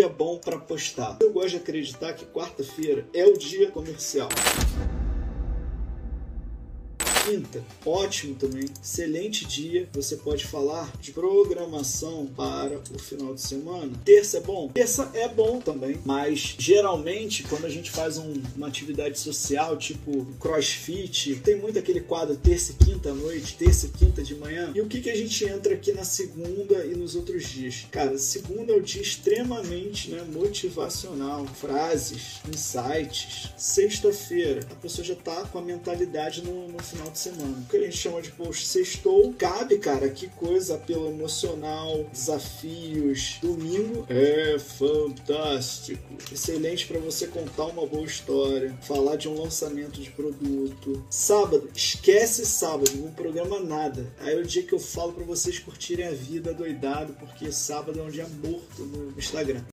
dia bom para postar. Eu gosto de acreditar que quarta-feira é o dia comercial. Quinta, ótimo também, excelente dia. Você pode falar de programação para o final de semana. Terça é bom? Terça é bom também, mas geralmente quando a gente faz um, uma atividade social, tipo crossfit, tem muito aquele quadro terça e quinta à noite, terça e quinta de manhã. E o que, que a gente entra aqui na segunda e nos outros dias? Cara, segunda é o dia extremamente né, motivacional, frases, insights. Sexta-feira, a pessoa já tá com a mentalidade no, no final de semana. O que a gente chama de post sextou, cabe, cara, que coisa, apelo emocional, desafios. Domingo é fantástico. Excelente para você contar uma boa história, falar de um lançamento de produto. Sábado, esquece sábado, não programa nada. Aí é o dia que eu falo para vocês curtirem a vida doidado, porque sábado é um dia morto no Instagram.